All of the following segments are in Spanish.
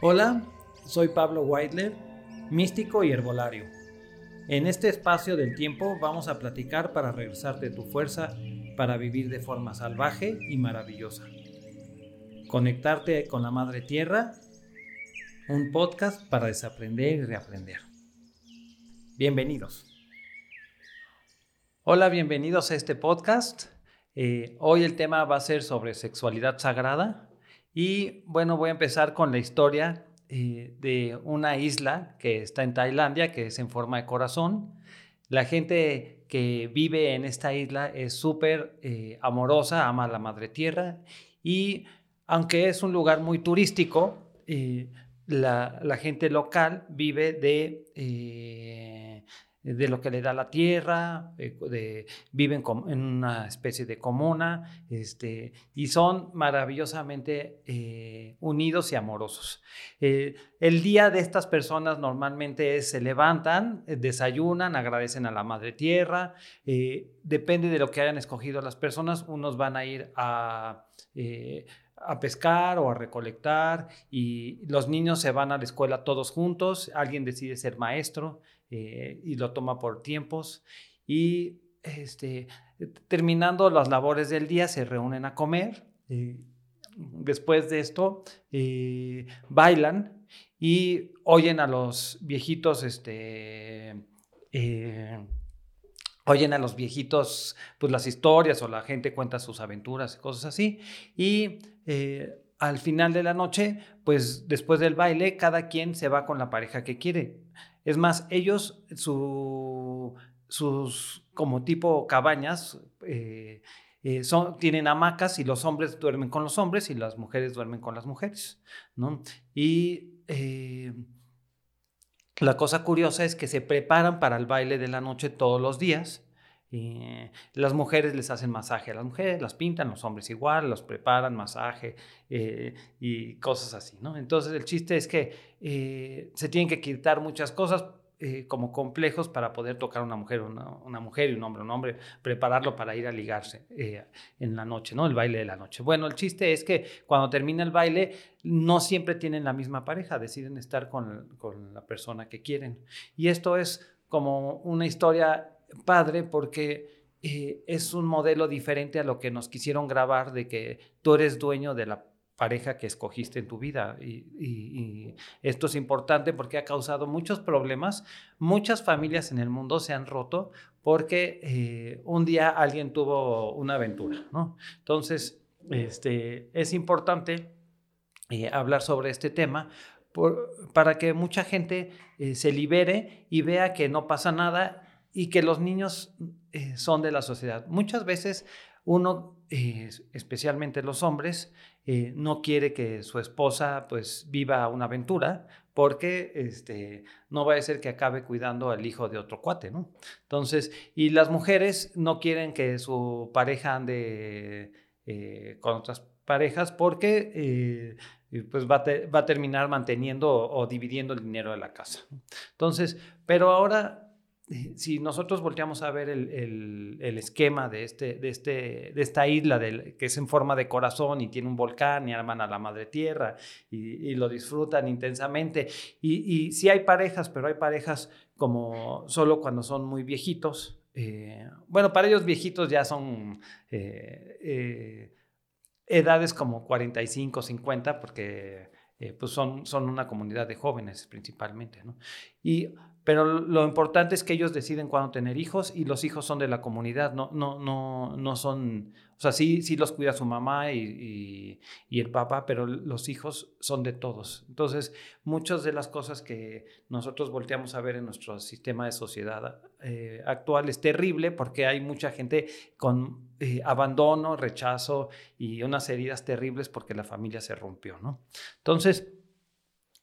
Hola, soy Pablo Weidler, místico y herbolario. En este espacio del tiempo vamos a platicar para regresarte tu fuerza para vivir de forma salvaje y maravillosa. Conectarte con la Madre Tierra, un podcast para desaprender y reaprender. Bienvenidos. Hola, bienvenidos a este podcast. Eh, hoy el tema va a ser sobre sexualidad sagrada y bueno, voy a empezar con la historia eh, de una isla que está en Tailandia, que es en forma de corazón. La gente que vive en esta isla es súper eh, amorosa, ama la madre tierra y aunque es un lugar muy turístico, la, la, gente local vive de de lo que le da la tierra, viven en una especie de comuna, este, y son maravillosamente eh, unidos y amorosos. Eh, el día de estas personas normalmente se levantan, eh, desayunan, agradecen a la madre tierra, depende de lo que hayan escogido las personas, unos van a ir a a pescar o a recolectar y los niños se van a la escuela todos juntos, alguien decide ser maestro eh, y lo toma por tiempos y este, terminando las labores del día se reúnen a comer. Eh, después de esto eh, bailan y oyen a los viejitos este, oyen a los viejitos pues las historias o la gente cuenta sus aventuras y cosas así. Y al final de la noche, pues después del baile, cada quien se va con la pareja que quiere. Es más, ellos, su, sus como tipo cabañas, eh, eh, son, tienen hamacas y los hombres duermen con los hombres y las mujeres duermen con las mujeres, ¿no? Y eh, la cosa curiosa es que se preparan para el baile de la noche todos los días. las mujeres les hacen masaje a las mujeres, las pintan, los hombres igual, los preparan, masaje y cosas así, ¿no? Entonces el chiste es que eh, se tienen que quitar muchas cosas eh, como complejos para poder tocar una mujer, una, una, mujer y un hombre, un hombre, prepararlo para ir a ligarse eh, en la noche, ¿no? El baile de la noche. Bueno, el chiste es que cuando termina el baile, no siempre tienen la misma pareja, deciden estar con, con la persona que quieren. Y esto es como una historia padre porque es un modelo diferente a lo que nos quisieron grabar de que tú eres dueño de la pareja que escogiste en tu vida. Y, esto es importante porque ha causado muchos problemas. Muchas familias en el mundo se han roto porque eh, un día alguien tuvo una aventura, ¿no? Entonces, este, es importante eh, hablar sobre este tema para que mucha gente eh, se libere y vea que no pasa nada y que los niños son de la sociedad. Muchas veces uno, especialmente los hombres, eh, no quiere que su esposa pues viva una aventura porque este, no va a ser que acabe cuidando al hijo de otro cuate, ¿no? Entonces, y las mujeres no quieren que su pareja ande eh, con otras parejas porque eh, pues va, a terminar manteniendo o dividiendo el dinero de la casa. Entonces, pero ahora si nosotros volteamos a ver el, esquema de, este, de, este, de esta isla que es en forma de corazón y tiene un volcán y arman a la madre tierra y, lo disfrutan intensamente. Y, y, sí hay parejas, pero hay parejas como solo cuando son muy viejitos. Eh, bueno, para ellos viejitos ya son eh, eh, edades como 45, 50, porque pues son, son una comunidad de jóvenes principalmente. ¿no? Y pero lo importante es que ellos deciden cuándo tener hijos y los hijos son de la comunidad, no, no, no, no son, o sea, sí, sí los cuida su mamá y, y, el papá, pero los hijos son de todos. Entonces, muchas de las cosas que nosotros volteamos a ver en nuestro sistema de sociedad eh, actual es terrible porque hay mucha gente con eh, abandono, rechazo y unas heridas terribles porque la familia se rompió, ¿no? Entonces,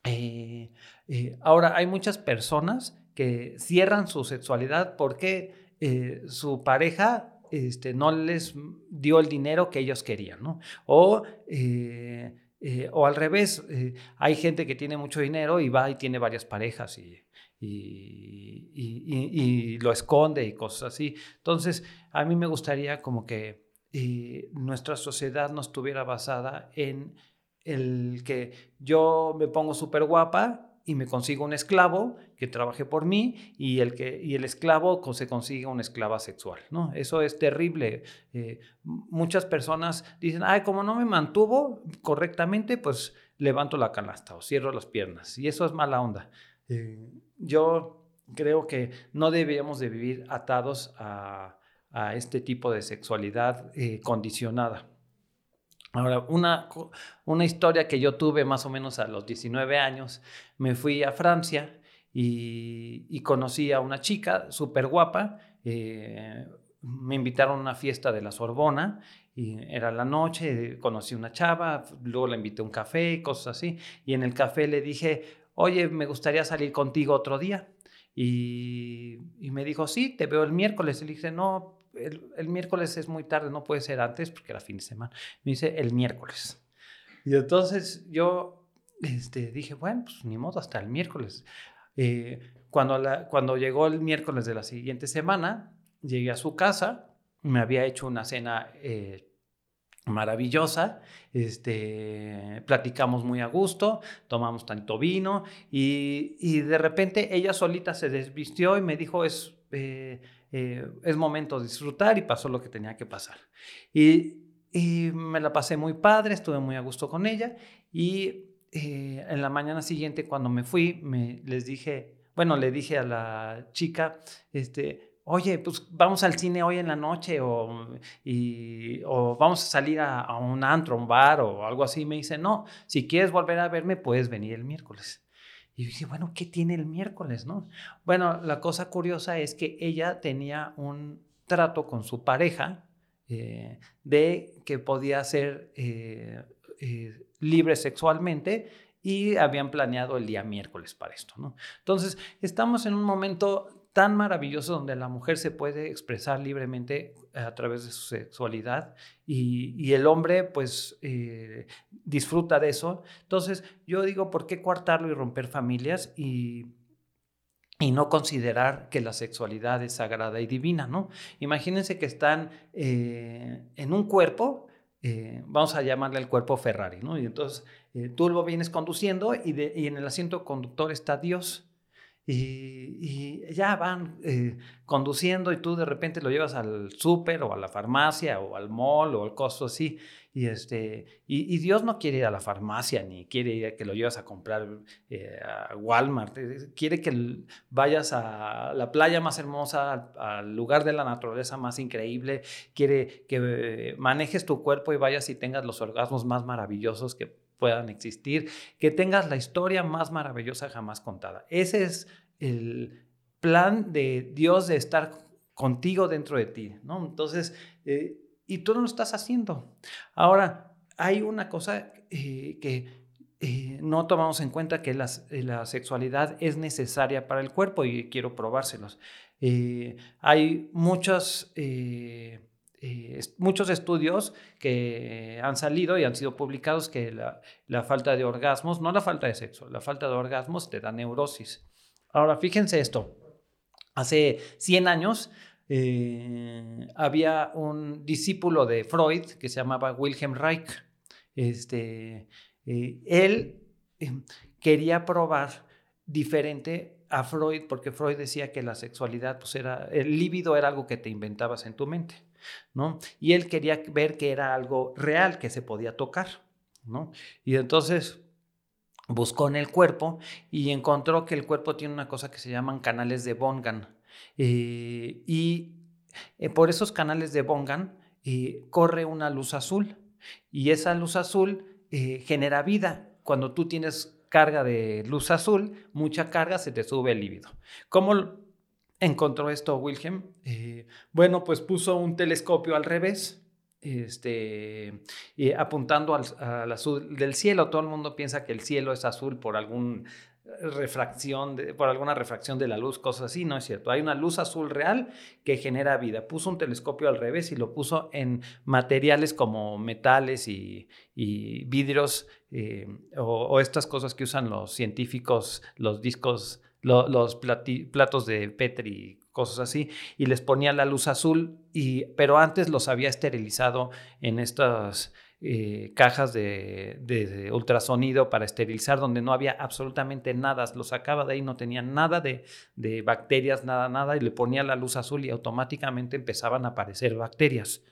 eh, eh, ahora, hay muchas personas que cierran su sexualidad porque eh, su pareja este, no les dio el dinero que ellos querían, ¿no? O, o al revés, hay gente que tiene mucho dinero y va y tiene varias parejas y, y, y, lo esconde y cosas así. Entonces, a mí me gustaría como que nuestra sociedad no estuviera basada en el que yo me pongo súper guapa y me consigo un esclavo que trabaje por mí y el, que, y el esclavo se consigue una esclava sexual, ¿no? Eso es terrible. Eh, muchas personas dicen, ay, como no me mantuvo correctamente, pues levanto la canasta o cierro las piernas. Y eso es mala onda. Eh, yo creo que no deberíamos de vivir atados a, este tipo de sexualidad eh, condicionada. Ahora, una, una historia que yo tuve más o menos a los 19 años, me fui a Francia y, conocí a una chica súper guapa. Eh, me invitaron a una fiesta de la Sorbona y era la noche, conocí una chava, luego la invité a un café, cosas así. Y en el café le dije, oye, me gustaría salir contigo otro día. Y, y me dijo, sí, te veo el miércoles. Y le dije, no, el, miércoles es muy tarde, no puede ser antes porque era fin de semana. Me dice el miércoles. Y entonces yo este, dije, bueno, pues ni modo, hasta el miércoles. Eh, cuando, la, cuando llegó el miércoles de la siguiente semana, llegué a su casa, me había hecho una cena eh, maravillosa, este, platicamos muy a gusto, tomamos tanto vino y, y de repente ella solita se desvistió y me dijo, es, eh, eh, es momento de disfrutar y pasó lo que tenía que pasar. Y, me la pasé muy padre, estuve muy a gusto con ella y eh, en la mañana siguiente cuando me fui, me, les dije, bueno, le dije a la chica, este, oye, pues vamos al cine hoy en la noche o, y, o vamos a salir a, a, un antro, un bar o algo así. Me dice, no, si quieres volver a verme, puedes venir el miércoles. Y dije, bueno, ¿qué tiene el miércoles, no? Bueno, la cosa curiosa es que ella tenía un trato con su pareja eh, de que podía ser eh, eh, libre sexualmente y habían planeado el día miércoles para esto, ¿no? Entonces, estamos en un momento tan maravilloso donde la mujer se puede expresar libremente a través de su sexualidad y, el hombre pues eh, disfruta de eso. Entonces yo digo, ¿por qué coartarlo y romper familias y, y no considerar que la sexualidad es sagrada y divina, ¿no? Imagínense que están eh, en un cuerpo, eh, vamos a llamarle el cuerpo Ferrari, ¿no? Y entonces tú lo vienes conduciendo y, y en el asiento conductor está Dios y, ya van eh, conduciendo y tú de repente lo llevas al súper o a la farmacia o al mall o al costo así. Y, este, y, Dios no quiere ir a la farmacia ni quiere ir que lo llevas a comprar eh, a Walmart. Eh, quiere que vayas a la playa más hermosa, al, lugar de la naturaleza más increíble. Quiere que manejes tu cuerpo y vayas y tengas los orgasmos más maravillosos que puedan existir, que tengas la historia más maravillosa jamás contada. Ese es el plan de Dios de estar contigo dentro de ti, ¿no? Entonces, eh, y tú no lo estás haciendo. Ahora, hay una cosa eh, que eh, no tomamos en cuenta que la, la, sexualidad es necesaria para el cuerpo y quiero probárselos. hay muchos eh, muchos estudios que han salido y han sido publicados que la, falta de orgasmos, no la falta de sexo, la falta de orgasmos te da neurosis. Ahora, fíjense esto. Hace 100 años eh, había un discípulo de Freud que se llamaba Wilhelm Reich. Este, eh, él quería probar diferente a Freud porque Freud decía que la sexualidad, pues era, el líbido era algo que te inventabas en tu mente. ¿No? Y él quería ver que era algo real, que se podía tocar, ¿no? Y entonces buscó en el cuerpo y encontró que el cuerpo tiene una cosa que se llaman canales de Bongan. Eh, y eh, por esos canales de Bongan eh, corre una luz azul y esa luz azul genera vida. Cuando tú tienes carga de luz azul, mucha carga, se te sube el líbido. ¿Cómo encontró esto Wilhelm? Eh, bueno, pues puso un telescopio al revés, este, apuntando al, azul del cielo. Todo el mundo piensa que el cielo es azul por algún refracción, por alguna refracción de la luz, cosas así, no es cierto. Hay una luz azul real que genera vida. Puso un telescopio al revés y lo puso en materiales como metales y, vidrios eh, o, estas cosas que usan los científicos, los discos los platos de Petri, cosas así, y les ponía la luz azul, y, pero antes los había esterilizado en estas eh, cajas de, ultrasonido para esterilizar donde no había absolutamente nada. Lo sacaba de ahí, no tenía nada de, bacterias, nada, nada, y le ponía la luz azul y automáticamente empezaban a aparecer bacterias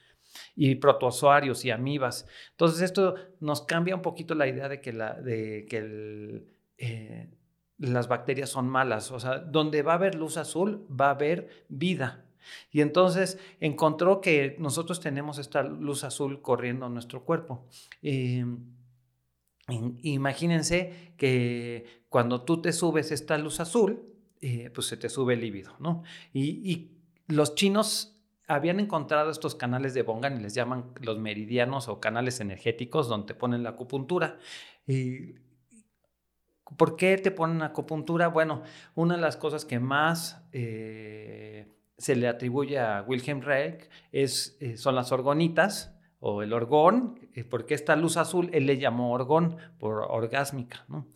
y protozoarios y amibas. Entonces esto nos cambia un poquito la idea de que, la, que eh, las bacterias son malas. O sea, donde va a haber luz azul va a haber vida. Y entonces encontró que nosotros tenemos esta luz azul corriendo en nuestro cuerpo. imagínense que cuando tú te subes esta luz azul, eh, pues se te sube el ¿no? Y, los chinos habían encontrado estos canales de Bongan y les llaman los meridianos o canales energéticos donde ponen la acupuntura. ¿Por qué te ponen acupuntura? Bueno, una de las cosas que más eh, se le atribuye a Wilhelm Reich es, eh, son las orgonitas o el orgón, eh, porque esta luz azul él le llamó orgón por orgásmica. ¿no?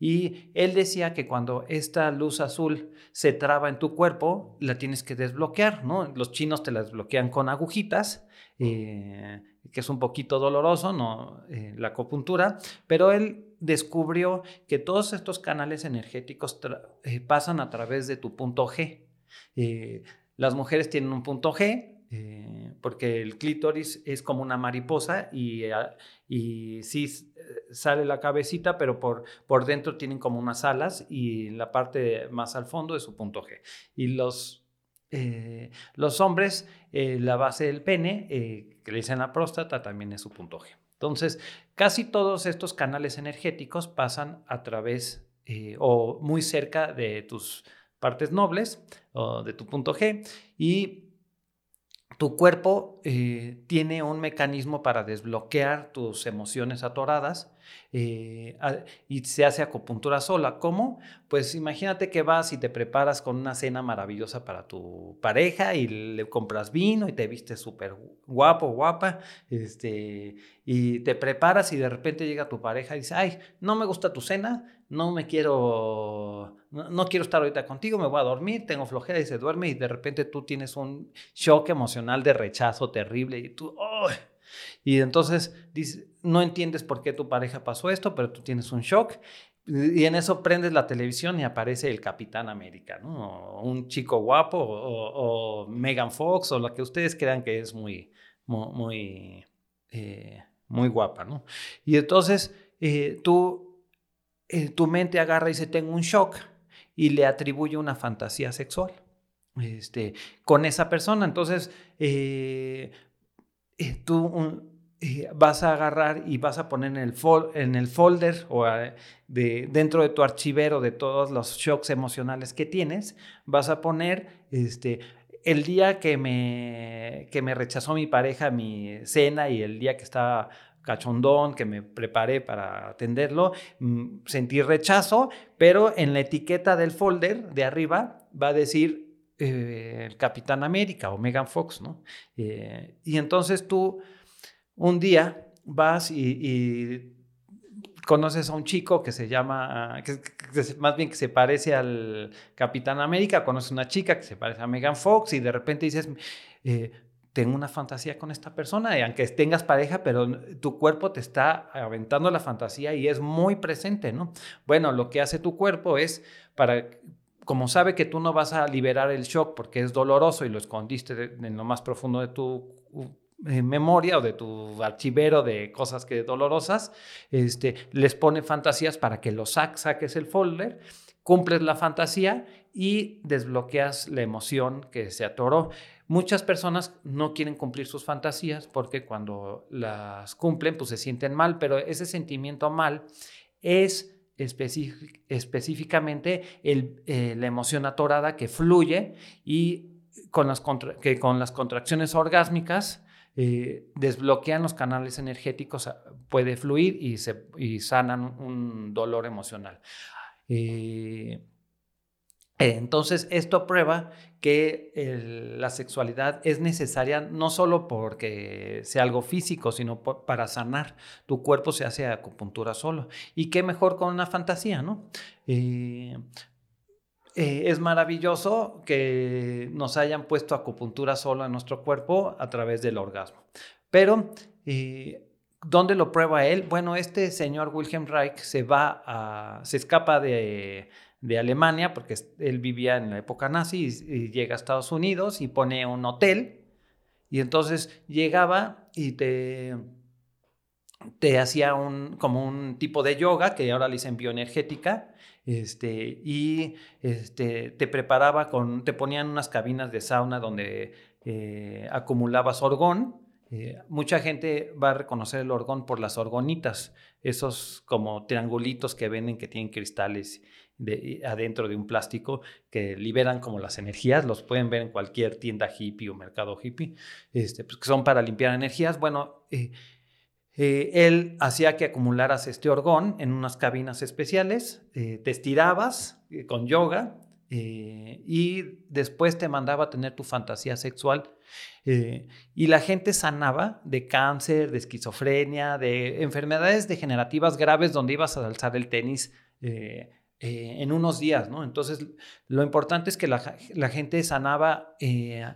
Y él decía que cuando esta luz azul se traba en tu cuerpo, la tienes que desbloquear, ¿no? Los chinos te la desbloquean con agujitas, que es un poquito doloroso, ¿no? La acupuntura, pero él descubrió que todos estos canales energéticos eh, pasan a través de tu punto G. las mujeres tienen un punto G, porque el clítoris es como una mariposa y, y sí sale la cabecita, pero por, por dentro tienen como unas alas y la parte más al fondo es su punto G. Y los, eh, los hombres, eh, la base del pene, eh, que le dicen la próstata, también es su punto G. Entonces, casi todos estos canales energéticos pasan a través o muy cerca de tus partes nobles o de tu punto G y tu cuerpo eh, tiene un mecanismo para desbloquear tus emociones atoradas eh, y se hace acupuntura sola. ¿Cómo? Pues imagínate que vas y te preparas con una cena maravillosa para tu pareja y le compras vino y te vistes súper guapo, guapa, este, y te preparas y de repente llega tu pareja y dice, ay, no me gusta tu cena, no me quiero, no, quiero estar ahorita contigo, me voy a dormir, tengo flojera y se duerme y de repente tú tienes un shock emocional de rechazo terrible y tú, y entonces dices, no entiendes por qué tu pareja pasó esto, pero tú tienes un shock y en eso prendes la televisión y aparece el Capitán América, ¿no? un chico guapo o, Megan Fox o lo que ustedes crean que es muy, muy, eh, muy, guapa, ¿no? Y entonces eh, tú eh, tu mente agarra y dice, tengo un shock y le atribuye una fantasía sexual este, con esa persona. Entonces, eh, eh, vas a agarrar y vas a poner en el, en el folder o de, dentro de tu archivero de todos los shocks emocionales que tienes, vas a poner este, el día que me, que me rechazó mi pareja mi cena y el día que estaba cachondón que me preparé para atenderlo, mm, sentí rechazo, pero en la etiqueta del folder de arriba va a decir eh, el Capitán América o Megan Fox, ¿no? Eh, y entonces tú un día vas y, conoces a un chico que se llama, que, más bien que se parece al Capitán América, conoces a una chica que se parece a Megan Fox y de repente dices, eh, tengo una fantasía con esta persona, y aunque tengas pareja, pero tu cuerpo te está aventando la fantasía y es muy presente, ¿no? Bueno, lo que hace tu cuerpo es para como sabe que tú no vas a liberar el shock porque es doloroso y lo escondiste en lo más profundo de tu memoria o de tu archivero de cosas que dolorosas, este, les pone fantasías para que lo saques el folder, cumples la fantasía y desbloqueas la emoción que se atoró. Muchas personas no quieren cumplir sus fantasías porque cuando las cumplen pues se sienten mal, pero ese sentimiento mal es específicamente eh, la emoción atorada que fluye y con las, que con las contracciones orgásmicas eh, desbloquean los canales energéticos, ah, puede fluir y, se, y sanan un dolor emocional. Eh, entonces, esto prueba que la sexualidad es necesaria no solo porque sea algo físico, sino para sanar. Tu cuerpo se hace acupuntura solo. Y qué mejor con una fantasía, ¿no? Eh, eh, es maravilloso que nos hayan puesto acupuntura solo en nuestro cuerpo a través del orgasmo. Pero, eh, ¿Dónde lo prueba él? Bueno, este señor Wilhelm Reich se va se escapa de, Alemania porque él vivía en la época nazi y, llega a Estados Unidos y pone un hotel y entonces llegaba y te, te hacía un, como un tipo de yoga que ahora le dicen bioenergética este, y este, te preparaba con, te ponían unas cabinas de sauna donde eh, acumulabas orgón. Eh, mucha gente va a reconocer el orgón por las orgonitas, esos como triangulitos que venden que tienen cristales de, adentro de un plástico que liberan como las energías, los pueden ver en cualquier tienda hippie o mercado hippie, este, pues, que son para limpiar energías. Bueno, eh, eh, él hacía que acumularas este orgón en unas cabinas especiales, eh, te estirabas con yoga y después te mandaba a tener tu fantasía sexual. y la gente sanaba de cáncer, de esquizofrenia, de enfermedades degenerativas graves donde ibas a alzar el tenis eh, en unos días, ¿no? Entonces, lo importante es que la, gente sanaba eh,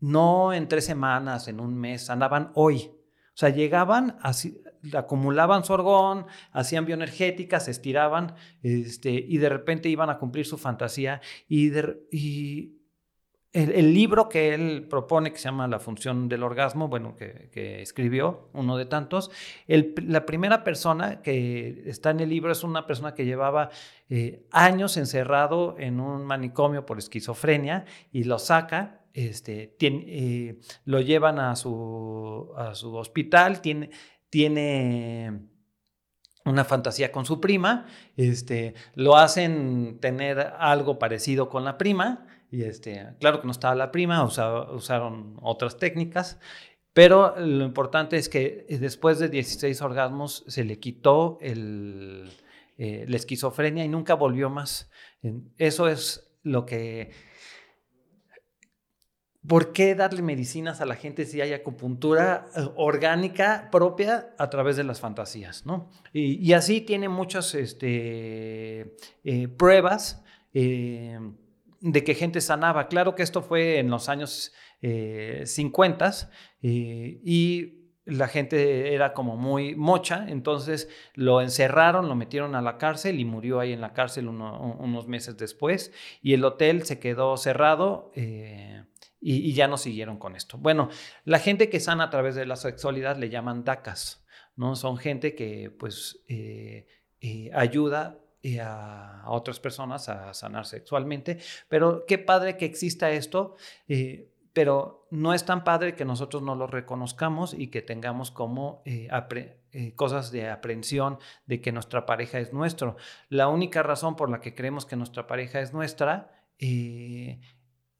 no en tres semanas, en un mes, sanaban hoy. O sea, llegaban, así, acumulaban su orgón, hacían bioenergéticas, se estiraban, este, y de repente iban a cumplir su fantasía. Y, y el, libro que él propone, que se llama La función del orgasmo, bueno, que, escribió, uno de tantos, la primera persona que está en el libro es una persona que llevaba eh, años encerrado en un manicomio por esquizofrenia y lo saca. Este, eh, lo llevan a su, hospital, tiene, tiene una fantasía con su prima, este, lo hacen tener algo parecido con la prima, y este, claro que no estaba la prima, usaron otras técnicas, pero lo importante es que después de 16 orgasmos se le quitó el, eh, la esquizofrenia y nunca volvió más. Eso es lo que... ¿Por qué darle medicinas a la gente si hay acupuntura eh, orgánica propia a través de las fantasías? ¿no? Y, así tiene muchas este, eh, pruebas de que gente sanaba. Claro que esto fue en los años 50 eh, eh, y la gente era como muy mocha, entonces lo encerraron, lo metieron a la cárcel y murió ahí en la cárcel unos meses después y el hotel se quedó cerrado. Eh, y, ya no siguieron con esto. Bueno, la gente que sana a través de la sexualidad le llaman DACAS, ¿no? Son gente que pues ayuda y a, otras personas a sanar sexualmente. Pero qué padre que exista esto, eh, pero no es tan padre que nosotros no lo reconozcamos y que tengamos como eh, eh, cosas de aprehensión de que nuestra pareja es nuestro. La única razón por la que creemos que nuestra pareja es nuestra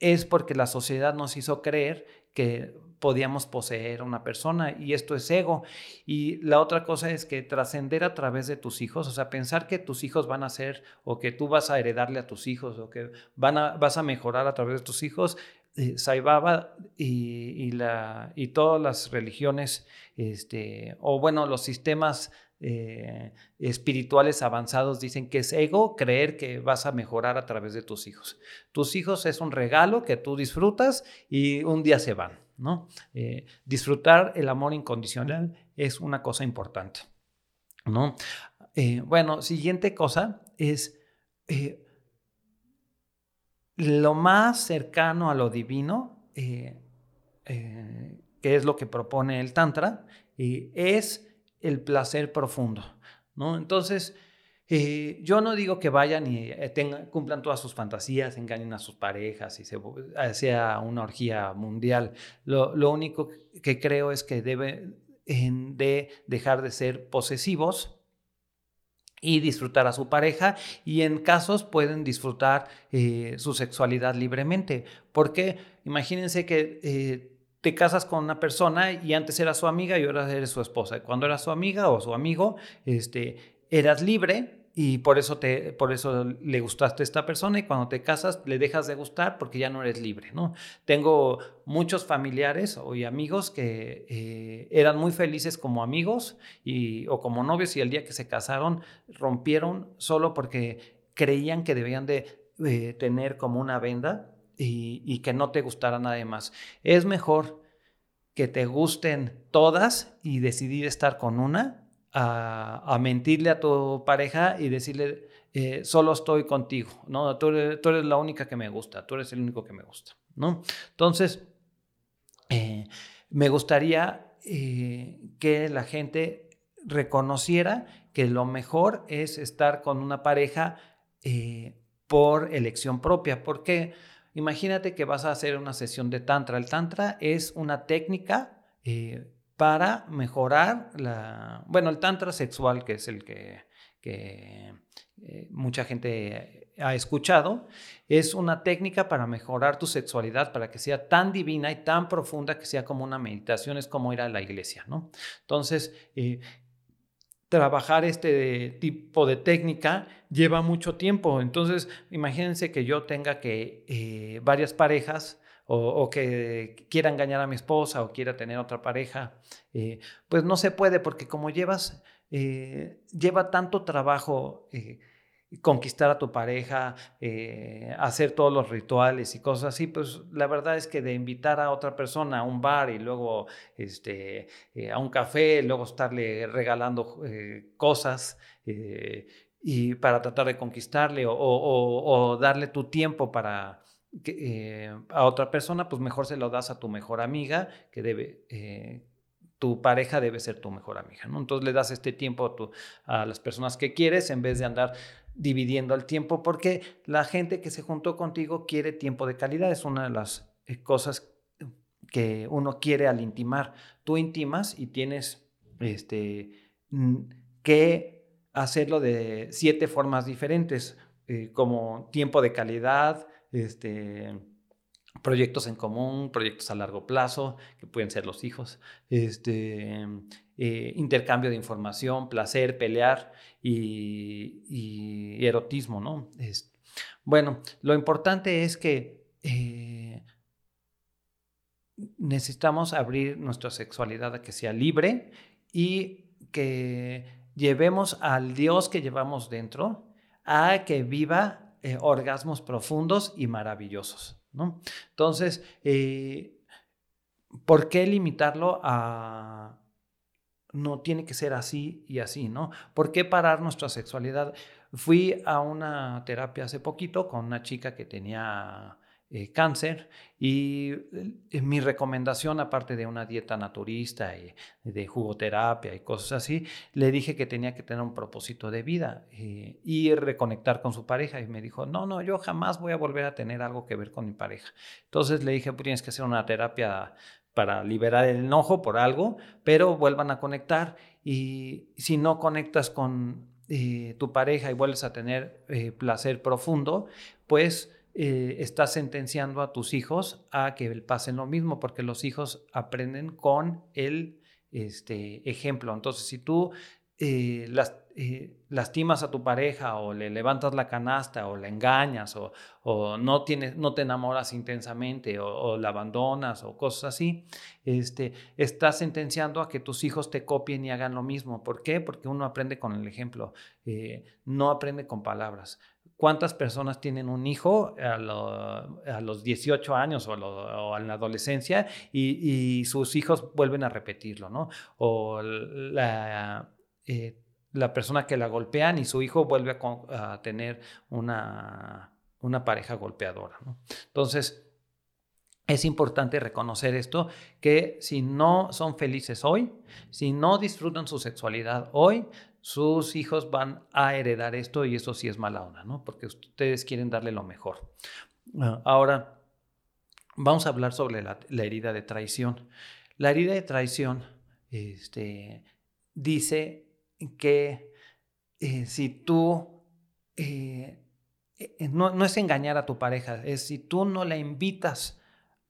es porque la sociedad nos hizo creer que podíamos poseer a una persona y esto es ego. Y la otra cosa es que trascender a través de tus hijos, o sea, pensar que tus hijos van a ser o que tú vas a heredarle a tus hijos o que van a, vas a mejorar a través de tus hijos, eh, Saibaba y, la, y todas las religiones, este, o bueno, los sistemas eh, espirituales avanzados dicen que es ego creer que vas a mejorar a través de tus hijos. Tus hijos es un regalo que tú disfrutas y un día se van. ¿no? Eh, disfrutar el amor incondicional es una cosa importante, ¿no? Eh, bueno, siguiente cosa es lo más cercano a lo divino, que es lo que propone el Tantra, es el placer profundo, ¿no? Entonces, eh, yo no digo que vayan y eh, cumplan todas sus fantasías, engañen a sus parejas y eh, sea una orgía mundial. Lo, único que creo es que deben de dejar de ser posesivos y disfrutar a su pareja y en casos pueden disfrutar su sexualidad libremente. Porque imagínense que te casas con una persona y antes era su amiga y ahora eres su esposa. Cuando era su amiga o su amigo, este, eras libre, y por eso, te, por eso le gustaste a esta persona y cuando te casas le dejas de gustar porque ya no eres libre, ¿no? Tengo muchos familiares y amigos que eh, eran muy felices como amigos y, o como novios y el día que se casaron rompieron solo porque creían que debían de eh, tener como una venda y, que no te gustara nada más. Es mejor que te gusten todas y decidir estar con una, a, mentirle a tu pareja y decirle, eh, solo estoy contigo, ¿no? Tú eres, la única que me gusta, tú eres el único que me gusta, ¿no? Entonces, eh, me gustaría eh, que la gente reconociera que lo mejor es estar con una pareja por elección propia, porque imagínate que vas a hacer una sesión de tantra. El tantra es una técnica para mejorar la, bueno, el tantra sexual, que es el que, que eh, mucha gente ha escuchado, es una técnica para mejorar tu sexualidad, para que sea tan divina y tan profunda que sea como una meditación, es como ir a la iglesia, ¿no? Entonces, eh, trabajar este tipo de técnica lleva mucho tiempo. Entonces, imagínense que yo tenga que eh, varias parejas o, que quiera engañar a mi esposa o quiera tener otra pareja, eh, pues no se puede porque como llevas, eh, lleva tanto trabajo conquistar a tu pareja, hacer todos los rituales y cosas así, pues la verdad es que de invitar a otra persona a un bar y luego este, a un café, luego estarle regalando cosas, y para tratar de conquistarle o darle tu tiempo para, eh, a otra persona, pues mejor se lo das a tu mejor amiga, que debe, eh, tu pareja debe ser tu mejor amiga, ¿no? Entonces le das este tiempo a, las personas que quieres en vez de andar dividiendo el tiempo, porque la gente que se juntó contigo quiere tiempo de calidad, es una de las eh, cosas que uno quiere al intimar. Tú intimas y tienes este, que hacerlo de siete formas diferentes, como tiempo de calidad, este, proyectos en común, proyectos a largo plazo, que pueden ser los hijos, este, eh, intercambio de información, placer, pelear y, erotismo, ¿no? bueno, lo importante es que eh, necesitamos abrir nuestra sexualidad a que sea libre y que llevemos al Dios que llevamos dentro a que viva eh, orgasmos profundos y maravillosos. ¿No? Entonces, eh, ¿por qué limitarlo a no tiene que ser así y así, ¿no? ¿Por qué parar nuestra sexualidad? Fui a una terapia hace poquito con una chica que tenía eh, cáncer y eh, mi recomendación, aparte de una dieta naturista y de jugoterapia y cosas así, le dije que tenía que tener un propósito de vida eh, y reconectar con su pareja y me dijo, no, no, yo jamás voy a volver a tener algo que ver con mi pareja. Entonces le dije, pues tienes que hacer una terapia para liberar el enojo por algo, pero vuelvan a conectar y si no conectas con tu pareja y vuelves a tener placer profundo, pues eh, estás sentenciando a tus hijos a que pasen lo mismo, porque los hijos aprenden con el este, ejemplo. Entonces, si tú eh, las, eh, lastimas a tu pareja o le levantas la canasta o la engañas o, no, tienes, no te enamoras intensamente o, la abandonas o cosas así, este, estás sentenciando a que tus hijos te copien y hagan lo mismo. ¿Por qué? Porque uno aprende con el ejemplo, no aprende con palabras. ¿Cuántas personas tienen un hijo a, los 18 años o, en la adolescencia y, sus hijos vuelven a repetirlo, ¿no? O la, eh, la persona que la golpean y su hijo vuelve a, tener una, una, pareja golpeadora. Entonces, es importante reconocer esto, que si no son felices hoy, si no disfrutan su sexualidad hoy, sus hijos van a heredar esto y eso sí es mala onda, ¿no? Porque ustedes quieren darle lo mejor. Ah, ahora, vamos a hablar sobre la, herida de traición. La herida de traición este, dice que eh, si tú, eh, eh, no, no, es engañar a tu pareja, es si tú no la invitas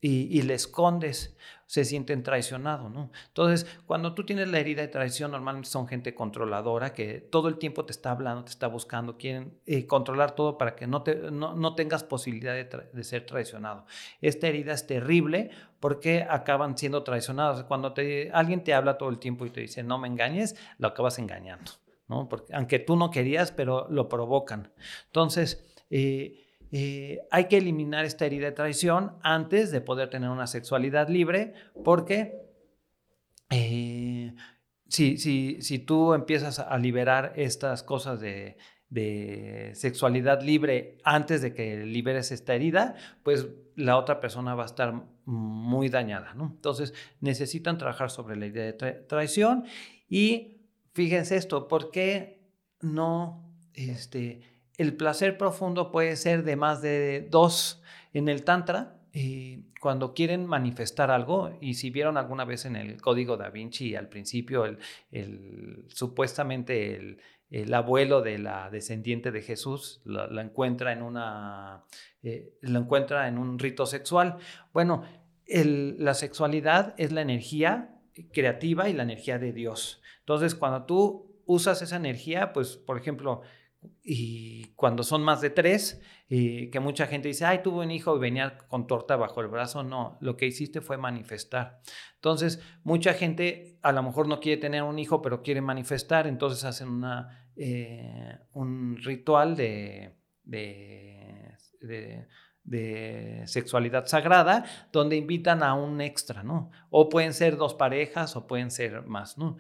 y, le escondes, se sienten traicionados, ¿no? Entonces, cuando tú tienes la herida de traición, normalmente son gente controladora que todo el tiempo te está hablando, te está buscando, quieren eh, controlar todo para que no, te, no, tengas posibilidad de, ser traicionado. Esta herida es terrible porque acaban siendo traicionados. Cuando te, alguien te habla todo el tiempo y te dice, no me engañes, lo acabas engañando, ¿no? Porque, aunque tú no querías, pero lo provocan. Entonces, eh, eh, hay que eliminar esta herida de traición antes de poder tener una sexualidad libre porque eh, si, si, tú empiezas a liberar estas cosas de, sexualidad libre antes de que liberes esta herida, pues la otra persona va a estar muy dañada, ¿no? Entonces necesitan trabajar sobre la idea de traición y fíjense esto, ¿por qué no, este, el placer profundo puede ser de más de dos en el tantra? Eh, cuando quieren manifestar algo, y si vieron alguna vez en el código da Vinci al principio, el, supuestamente el, abuelo de la descendiente de Jesús la, encuentra en una eh, encuentra en un rito sexual. Bueno, la sexualidad es la energía creativa y la energía de Dios. Entonces, cuando tú usas esa energía, pues, por ejemplo, y cuando son más de tres, y que mucha gente dice, ay, tuve un hijo y venía con torta bajo el brazo. No, lo que hiciste fue manifestar. Entonces, mucha gente a lo mejor no quiere tener un hijo, pero quiere manifestar, entonces hacen una, eh, un ritual de, de, de, sexualidad sagrada, donde invitan a un extra, ¿no? O pueden ser dos parejas o pueden ser más, ¿no?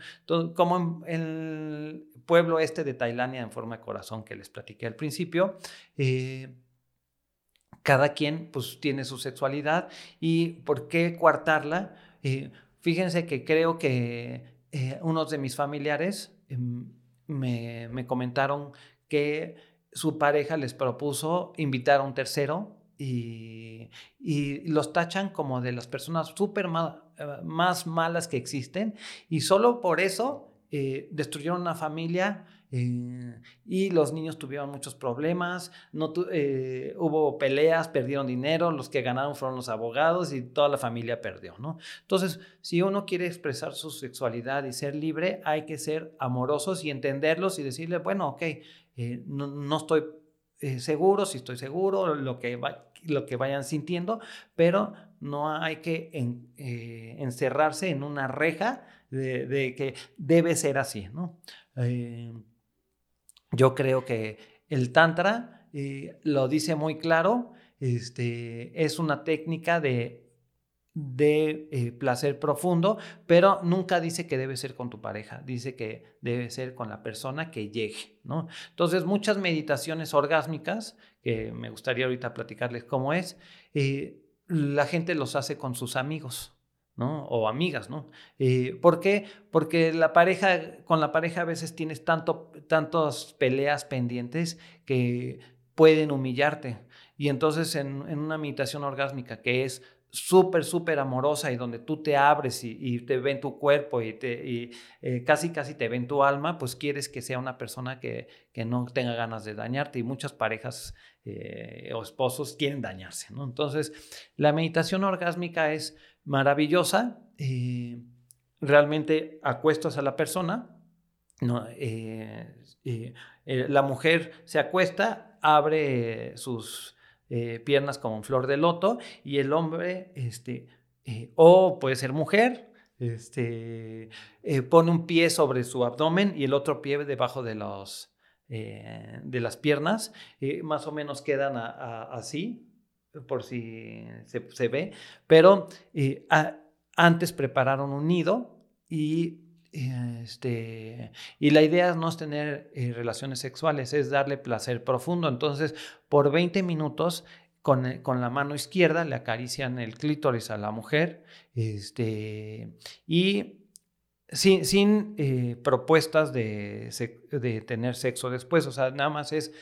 Como en el pueblo este de Tailandia en forma de corazón que les platiqué al principio, eh, cada quien pues tiene su sexualidad y por qué coartarla. Eh, fíjense que creo que eh, unos de mis familiares em, me, me, comentaron que su pareja les propuso invitar a un tercero y, y los tachan como de las personas súper más malas que existen y solo por eso eh, destruyeron una familia eh, y los niños tuvieron muchos problemas, no eh, hubo peleas, perdieron dinero, los que ganaron fueron los abogados y toda la familia perdió, ¿no? Entonces, si uno quiere expresar su sexualidad y ser libre, hay que ser amorosos y entenderlos y decirle, bueno, ok, no, estoy seguro, si estoy seguro, lo que, lo que vayan sintiendo, pero no hay que encerrarse en una reja de, que debe ser así, ¿no? Eh, yo creo que el Tantra eh, lo dice muy claro, este, es una técnica de, de eh, placer profundo, pero nunca dice que debe ser con tu pareja, dice que debe ser con la persona que llegue, ¿no? Entonces, muchas meditaciones orgásmicas, que me gustaría ahorita platicarles cómo es, la gente los hace con sus amigos, ¿no? O amigas, ¿no? Eh, ¿Por qué? Porque la pareja, con la pareja a veces tienes tanto, tantas peleas pendientes que pueden humillarte. Y entonces en, una meditación orgásmica que es súper, súper amorosa y donde tú te abres y, te ven tu cuerpo y, te, eh, casi, casi te ven tu alma, pues quieres que sea una persona que, que no tenga ganas de dañarte y muchas parejas eh, o esposos quieren dañarse, ¿no? Entonces, la meditación orgásmica es maravillosa. Eh, realmente acuestas a la persona, eh, eh, la mujer se acuesta, abre sus piernas como flor de loto y el hombre, este, o puede ser mujer, este, pone un pie sobre su abdomen y el otro pie debajo de, los, de las piernas, más o menos quedan así, por si se, ve, pero eh, antes prepararon un nido y, este, y la idea no es tener eh, relaciones sexuales, es darle placer profundo. Entonces, por 20 minutos con, eh, con, la mano izquierda le acarician el clítoris a la mujer este, y sin, sin propuestas de, de, tener sexo después, o sea, nada más es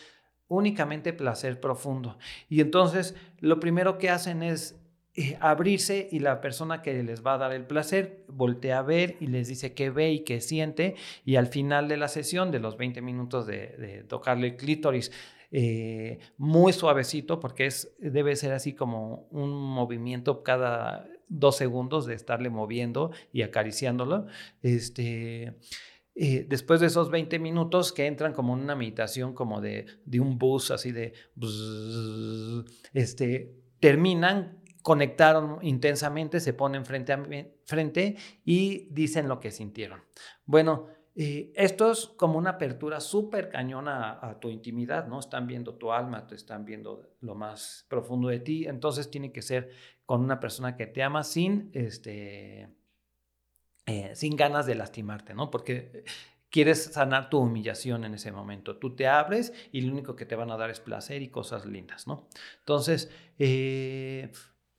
únicamente placer profundo. Y entonces lo primero que hacen es eh, abrirse y la persona que les va a dar el placer voltea a ver y les dice qué ve y qué siente y al final de la sesión, de los 20 minutos de, tocarle el clítoris, eh, muy suavecito porque es, debe ser así como un movimiento cada dos segundos de estarle moviendo y acariciándolo. Este, eh, después de esos 20 minutos que entran como en una meditación como de, de un bus, así de... este, terminan, conectaron intensamente, se ponen frente a frente y dicen lo que sintieron. Bueno, eh, esto es como una apertura súper cañona a, tu intimidad, ¿no? Están viendo tu alma, te están viendo lo más profundo de ti, entonces tiene que ser con una persona que te ama sin, este, eh, sin ganas de lastimarte, ¿no? Porque quieres sanar tu humillación en ese momento. Tú te abres y lo único que te van a dar es placer y cosas lindas, ¿no? Entonces, eh,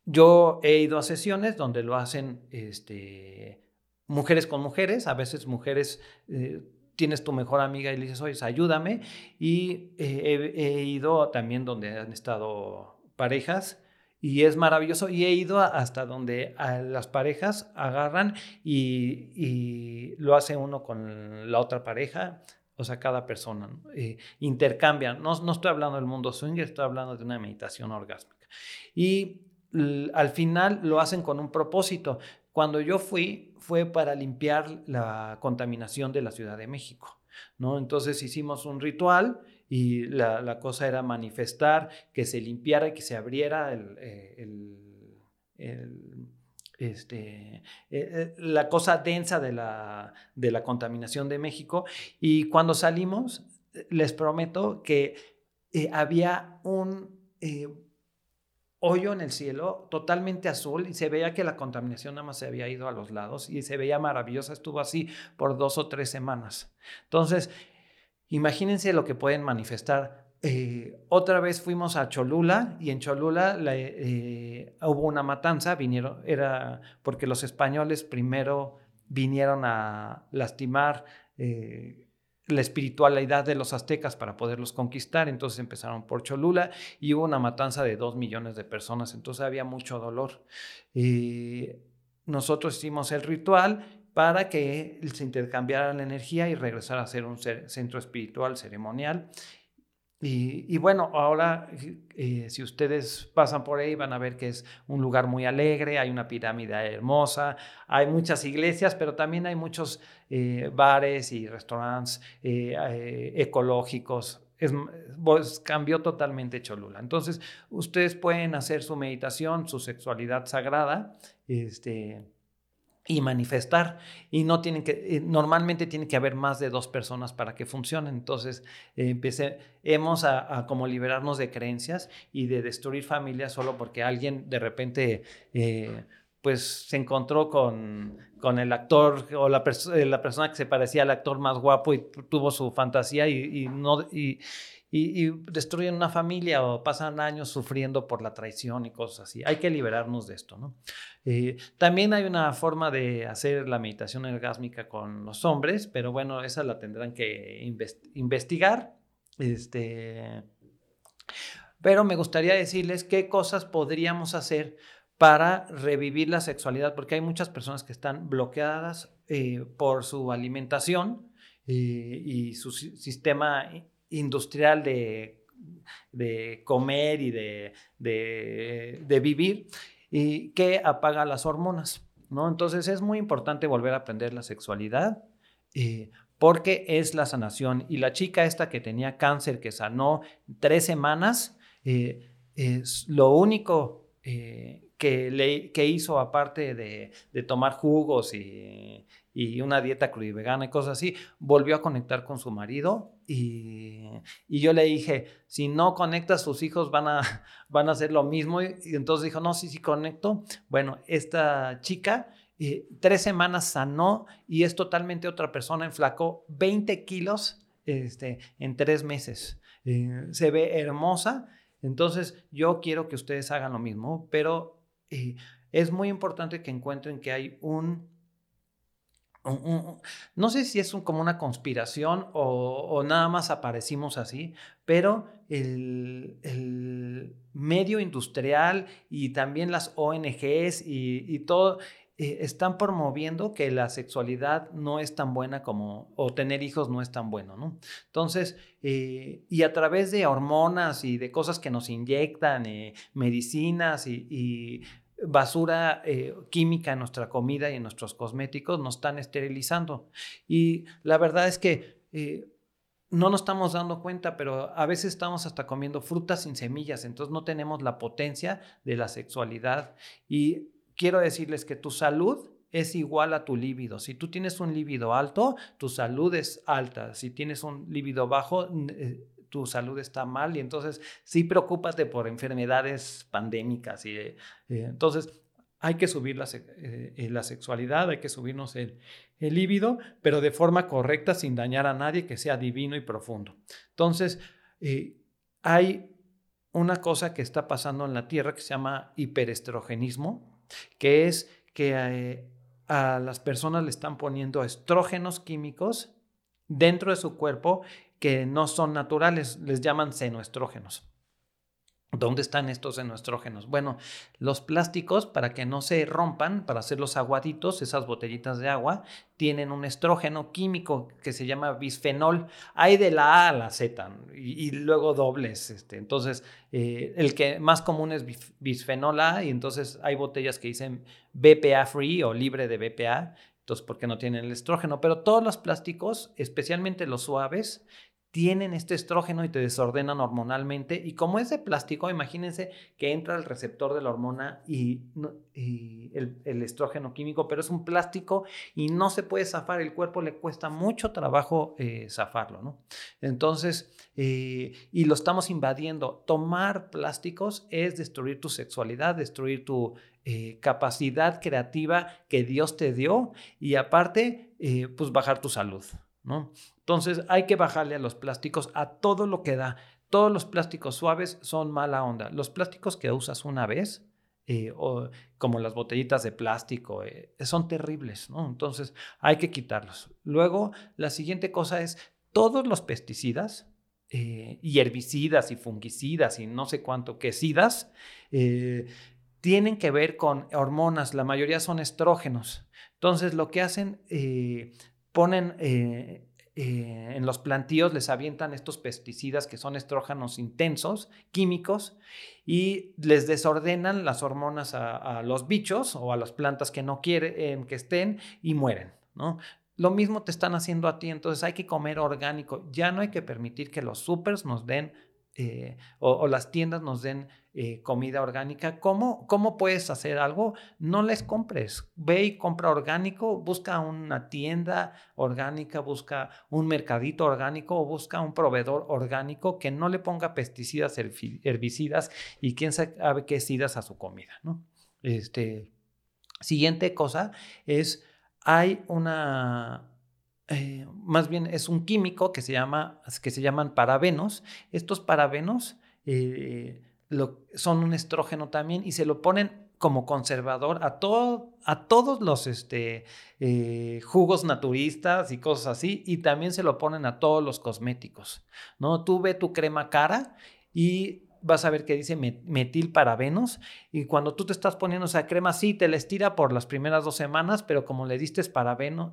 yo he ido a sesiones donde lo hacen este, mujeres con mujeres, a veces mujeres... Eh, tienes tu mejor amiga y le dices, oye, ayúdame. Y eh, he, ido también donde han estado parejas y es maravilloso. Y he ido hasta donde las parejas agarran y, lo hace uno con la otra pareja, o sea, cada persona, eh, intercambian. No, no estoy hablando del mundo swinger, estoy hablando de una meditación orgásmica. Y al final lo hacen con un propósito. Cuando yo fui, fue para limpiar la contaminación de la Ciudad de México. ¿no? Entonces hicimos un ritual y la, cosa era manifestar que se limpiara y que se abriera el, eh, este, eh, eh, la cosa densa de la, de la contaminación de México. Y cuando salimos, les prometo que había un hoyo en el cielo, totalmente azul, y se veía que la contaminación nada más se había ido a los lados y se veía maravillosa, estuvo así por dos o tres semanas. Entonces, imagínense lo que pueden manifestar. Eh, otra vez fuimos a Cholula y en Cholula eh, hubo una matanza, vinieron, era porque los españoles primero vinieron a lastimar eh, la espiritualidad de los aztecas para poderlos conquistar. Entonces empezaron por Cholula y hubo una matanza de dos millones de personas. Entonces había mucho dolor. Y nosotros hicimos el ritual para que se intercambiara la energía y regresara a ser un centro espiritual ceremonial. Y, bueno, ahora eh, si ustedes pasan por ahí van a ver que es un lugar muy alegre, hay una pirámide hermosa, hay muchas iglesias, pero también hay muchos eh, bares y restaurantes eh, ecológicos. Es, pues, cambió totalmente Cholula. Entonces, ustedes pueden hacer su meditación, su sexualidad sagrada, este, y manifestar. Y no tienen que, eh, normalmente tiene que haber más de dos personas para que funcionen. Entonces, eh, empecemos a, como liberarnos de creencias y de destruir familias solo porque alguien de repente... Eh, pues se encontró con, con el actor o la, la, persona que se parecía al actor más guapo y tuvo su fantasía y, y no, y, destruyen una familia o pasan años sufriendo por la traición y cosas así. Hay que liberarnos de esto, ¿no? Eh, también hay una forma de hacer la meditación orgásmica con los hombres, pero bueno, esa la tendrán que investigar. Este, pero me gustaría decirles qué cosas podríamos hacer para revivir la sexualidad, porque hay muchas personas que están bloqueadas eh, por su alimentación eh, y su sistema industrial de, de comer y de, de, vivir y que apaga las hormonas. ¿no? Entonces es muy importante volver a aprender la sexualidad eh, porque es la sanación. Y la chica esta que tenía cáncer, que sanó tres semanas, eh, es lo único eh, que, le, que hizo aparte de, de tomar jugos y, y una dieta vegana y cosas así, volvió a conectar con su marido y, yo le dije, si no conectas, sus hijos van a, van a hacer lo mismo. Y, entonces dijo, no, sí, sí conecto. Bueno, esta chica eh, tres semanas sanó y es totalmente otra persona, enflacó 20 kilos este, en tres meses. Eh, se ve hermosa. Entonces yo quiero que ustedes hagan lo mismo, pero eh, es muy importante que encuentren que hay un no sé si es como una conspiración o, nada más aparecimos así, pero el, medio industrial y también las ONGs y, todo eh, están promoviendo que la sexualidad no es tan buena como, o tener hijos no es tan bueno, ¿no? Entonces, eh, y a través de hormonas y de cosas que nos inyectan, eh, medicinas y basura eh, química en nuestra comida y en nuestros cosméticos nos están esterilizando. Y la verdad es que eh, no nos estamos dando cuenta, pero a veces estamos hasta comiendo frutas sin semillas, entonces no tenemos la potencia de la sexualidad. Y quiero decirles que tu salud es igual a tu líbido. Si tú tienes un líbido alto, tu salud es alta. Si tienes un líbido bajo, eh, tu salud está mal y entonces sí preocúpate por enfermedades pandémicas. Y, eh, entonces hay que subir la, la sexualidad, hay que subirnos el, el líbido, pero de forma correcta, sin dañar a nadie, que sea divino y profundo. Entonces, hay una cosa que está pasando en la Tierra que se llama hiperestrogenismo, que es que a las personas le están poniendo estrógenos químicos dentro de su cuerpo que no son naturales, les llaman senoestrógenos. ¿Dónde están estos senoestrógenos? Bueno, los plásticos, para que no se rompan, para hacer los aguaditos, esas botellitas de agua, tienen un estrógeno químico que se llama bisfenol. Hay de la A a la Z y, luego dobles. Este. Entonces, eh, el que más común es bisfenol A y entonces hay botellas que dicen BPA free o libre de BPA. Entonces, porque no tienen el estrógeno. Pero todos los plásticos, especialmente los suaves, tienen este estrógeno y te desordenan hormonalmente. Y como es de plástico, imagínense que entra el receptor de la hormona y, el, estrógeno químico, pero es un plástico y no se puede zafar. El cuerpo le cuesta mucho trabajo eh, zafarlo, ¿no? Entonces, eh, y lo estamos invadiendo. Tomar plásticos es destruir tu sexualidad, destruir tu eh, capacidad creativa que Dios te dio y aparte, pues bajar tu salud. Entonces hay que bajarle a los plásticos a todo lo que da. Todos los plásticos suaves son mala onda. Los plásticos que usas una vez, eh, o como las botellitas de plástico, eh, son terribles. Entonces hay que quitarlos. Luego, la siguiente cosa es todos los pesticidas eh, y herbicidas y fungicidas y no sé cuánto que tienen que ver con hormonas. La mayoría son estrógenos. Entonces lo que hacen ponen eh, eh, en los plantíos, les avientan estos pesticidas que son estrógenos intensos, químicos, y les desordenan las hormonas a, los bichos o a las plantas que no quieren que estén y mueren, ¿no? Lo mismo te están haciendo a ti, entonces hay que comer orgánico. Ya no hay que permitir que los supers nos den eh, o, las tiendas nos den eh, comida orgánica, ¿cómo, ¿cómo puedes hacer algo? No les compres. Ve y compra orgánico, busca una tienda orgánica, busca un mercadito orgánico o busca un proveedor orgánico que no le ponga pesticidas, herbicidas y quién sabe qué sidas a su comida, ¿no? Este, siguiente cosa es, hay una, eh, más bien es un químico que se, llama, que se llaman parabenos. Estos parabenos eh, son un estrógeno también y se lo ponen como conservador a, todo, a todos los este, eh, jugos naturistas y cosas así, y también se lo ponen a todos los cosméticos. ¿no? Tú ve tu crema cara y vas a ver que dice metilparabenos y cuando tú te estás poniendo esa crema, sí, te la estira por las primeras dos semanas, pero como le diste parabeno,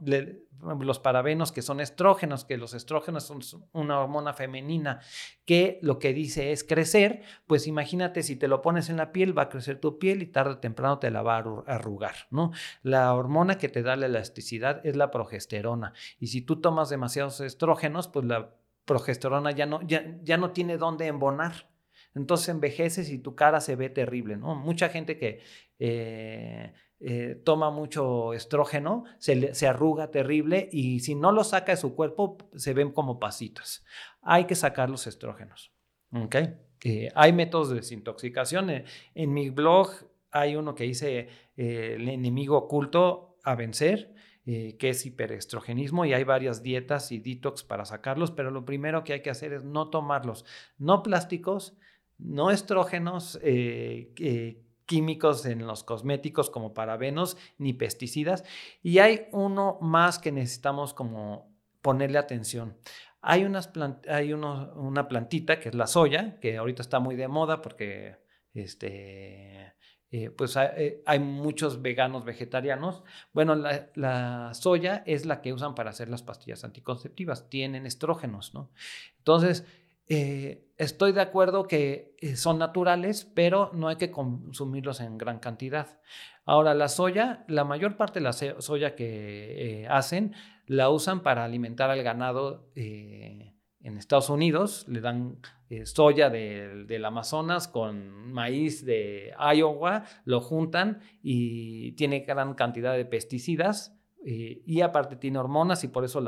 los parabenos que son estrógenos, que los estrógenos son una hormona femenina que lo que dice es crecer, pues imagínate si te lo pones en la piel, va a crecer tu piel y tarde o temprano te la va a arrugar, ¿no? La hormona que te da la elasticidad es la progesterona y si tú tomas demasiados estrógenos, pues la progesterona ya no, ya, ya no tiene dónde embonar. Entonces envejeces y tu cara se ve terrible, ¿no? Mucha gente que eh, eh, toma mucho estrógeno se, se, arruga terrible y si no lo saca de su cuerpo se ven como pasitos. Hay que sacar los estrógenos, ¿ok? Eh, hay métodos de desintoxicación. En mi blog hay uno que dice el enemigo oculto a vencer. que es hiperestrogenismo y hay varias dietas y detox para sacarlos, pero lo primero que hay que hacer es no tomarlos, no plásticos, no estrógenos eh, eh, químicos en los cosméticos como parabenos ni pesticidas. Y hay uno más que necesitamos como ponerle atención. Hay, unas hay una plantita que es la soya, que ahorita está muy de moda porque este, eh, pues hay, muchos veganos vegetarianos. Bueno, la, la, soya es la que usan para hacer las pastillas anticonceptivas. Tienen estrógenos, ¿no? Entonces, eh, estoy de acuerdo que eh, son naturales, pero no hay que consumirlos en gran cantidad. Ahora, la soya, la mayor parte de la soya que eh, hacen, la usan para alimentar al ganado en Estados Unidos. Le dan soya del Amazonas con maíz de Iowa, lo juntan y tiene gran cantidad de pesticidas. y aparte tiene hormonas y por eso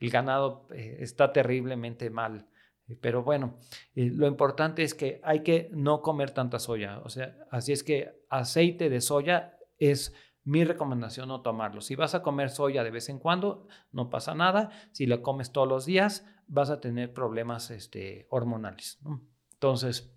el ganado está terriblemente mal pero bueno, eh, lo importante es que hay que no comer tanta soya. O sea, así es que aceite de soya es mi recomendación no tomarlo. Si vas a comer soya de vez en cuando, no pasa nada. Si la comes todos los días, vas a tener problemas este, hormonales. Entonces,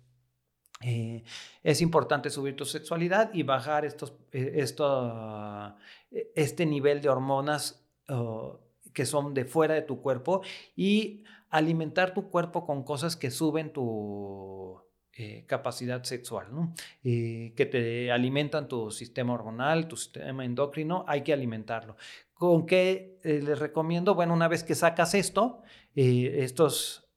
eh, es importante subir tu sexualidad y bajar estos, eh, esto, este nivel de hormonas oh, que son de fuera de tu cuerpo y alimentar tu cuerpo con cosas que suben tu eh, capacidad sexual, ¿no? que te alimentan tu sistema hormonal, tu sistema endocrino, hay que alimentarlo. ¿Con qué les recomiendo? Bueno, una vez que sacas esto, estos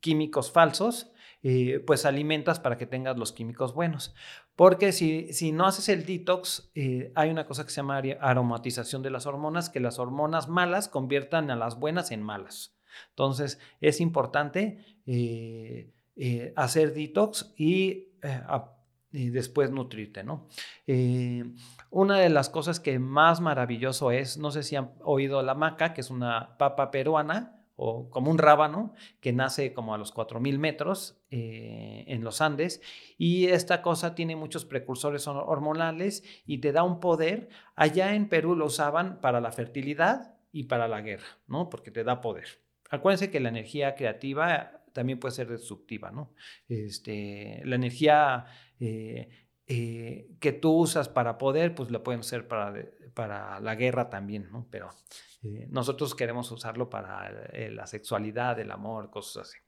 químicos falsos, eh, pues alimentas para que tengas los químicos buenos. Porque si, si no haces el detox, eh, hay una cosa que se llama aromatización de las hormonas, que las hormonas malas conviertan a las buenas en malas. Entonces, es importante eh, hacer detox y, y, después nutrirte, ¿no? una de las cosas que más maravilloso es, no sé si han oído la maca, que es una papa peruana, o como un rábano que nace como a los 4.000 metros eh, en los Andes y esta cosa tiene muchos precursores hormonales y te da un poder. Allá en Perú lo usaban para la fertilidad y para la guerra, ¿no? Porque te da poder. Acuérdense que la energía creativa también puede ser destructiva, ¿no? Este, la energía eh, eh, que tú usas para poder, pues la pueden usar para, para la guerra también, ¿no? Pero eh, nosotros queremos usarlo para eh, la sexualidad, el amor, cosas así.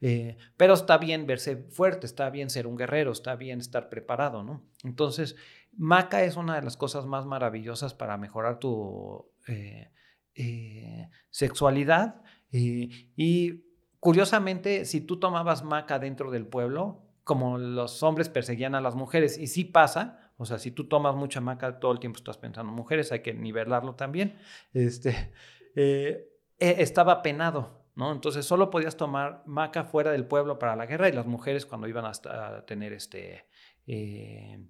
Eh, pero está bien verse fuerte, está bien ser un guerrero, está bien estar preparado, ¿no? Entonces, maca es una de las cosas más maravillosas para mejorar tu sexualidad. y curiosamente, si tú tomabas maca dentro del pueblo, como los hombres perseguían a las mujeres, y sí pasa, o sea, si tú tomas mucha maca, todo el tiempo estás pensando mujeres, hay que nivelarlo también. Este, eh, e, estaba penado, ¿no? Entonces solo podías tomar maca fuera del pueblo para la guerra y las mujeres cuando iban a tener este, eh,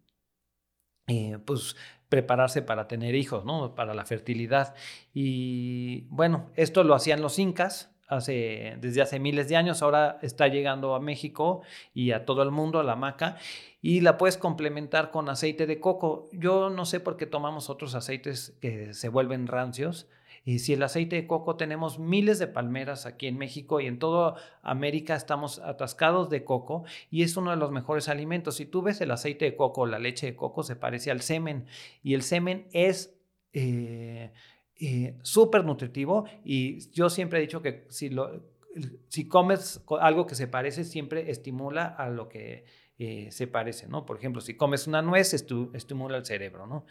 eh, pues prepararse para tener hijos, ¿no? Para la fertilidad. Y bueno, esto lo hacían los incas, hace, desde hace miles de años, ahora está llegando a México y a todo el mundo a la maca y la puedes complementar con aceite de coco. Yo no sé por qué tomamos otros aceites que se vuelven rancios. Y si el aceite de coco tenemos miles de palmeras aquí en México y en toda América estamos atascados de coco y es uno de los mejores alimentos. Si tú ves el aceite de coco, la leche de coco se parece al semen y el semen es eh, eh, súper nutritivo y yo siempre he dicho que si, lo, si comes algo que se parece, siempre estimula a lo que eh, se parece, ¿no? Por ejemplo, si comes una nuez, estimula el cerebro, ¿no?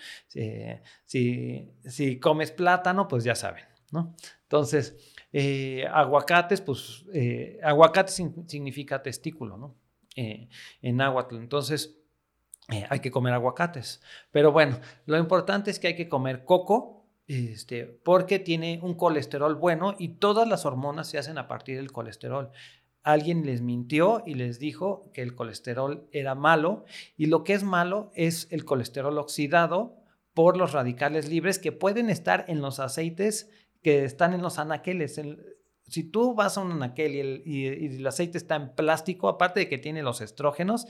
si, si, comes plátano, pues ya saben, ¿no? Entonces, eh, aguacates, pues aguacate significa testículo, ¿no? en náhuatl. Entonces, hay que comer aguacates. Pero bueno, lo importante es que hay que comer coco, este, porque tiene un colesterol bueno y todas las hormonas se hacen a partir del colesterol. Alguien les mintió y les dijo que el colesterol era malo y lo que es malo es el colesterol oxidado por los radicales libres que pueden estar en los aceites que están en los anaqueles. si tú vas a un anaquel y el aceite está en plástico, aparte de que tiene los estrógenos,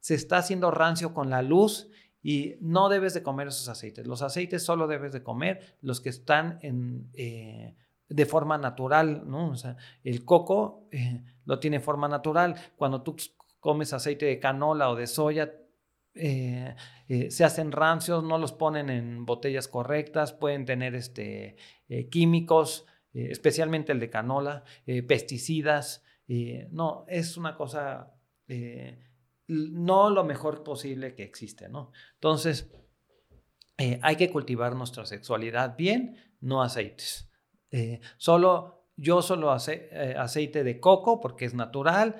se está haciendo rancio con la luz y no debes de comer esos aceites. Los aceites solo debes de comer los que están en, eh, de forma natural, ¿no? O sea, el coco eh, lo tiene forma natural. Cuando tú comes aceite de canola o de soya, eh, se hacen rancios, no los ponen en botellas correctas, pueden tener este, químicos, especialmente el de canola, pesticidas. no, es una cosa no lo mejor posible que existe, ¿no? Entonces, eh, hay que cultivar nuestra sexualidad bien, no aceites. Eh, solo, yo solo eh, aceite de coco porque es natural.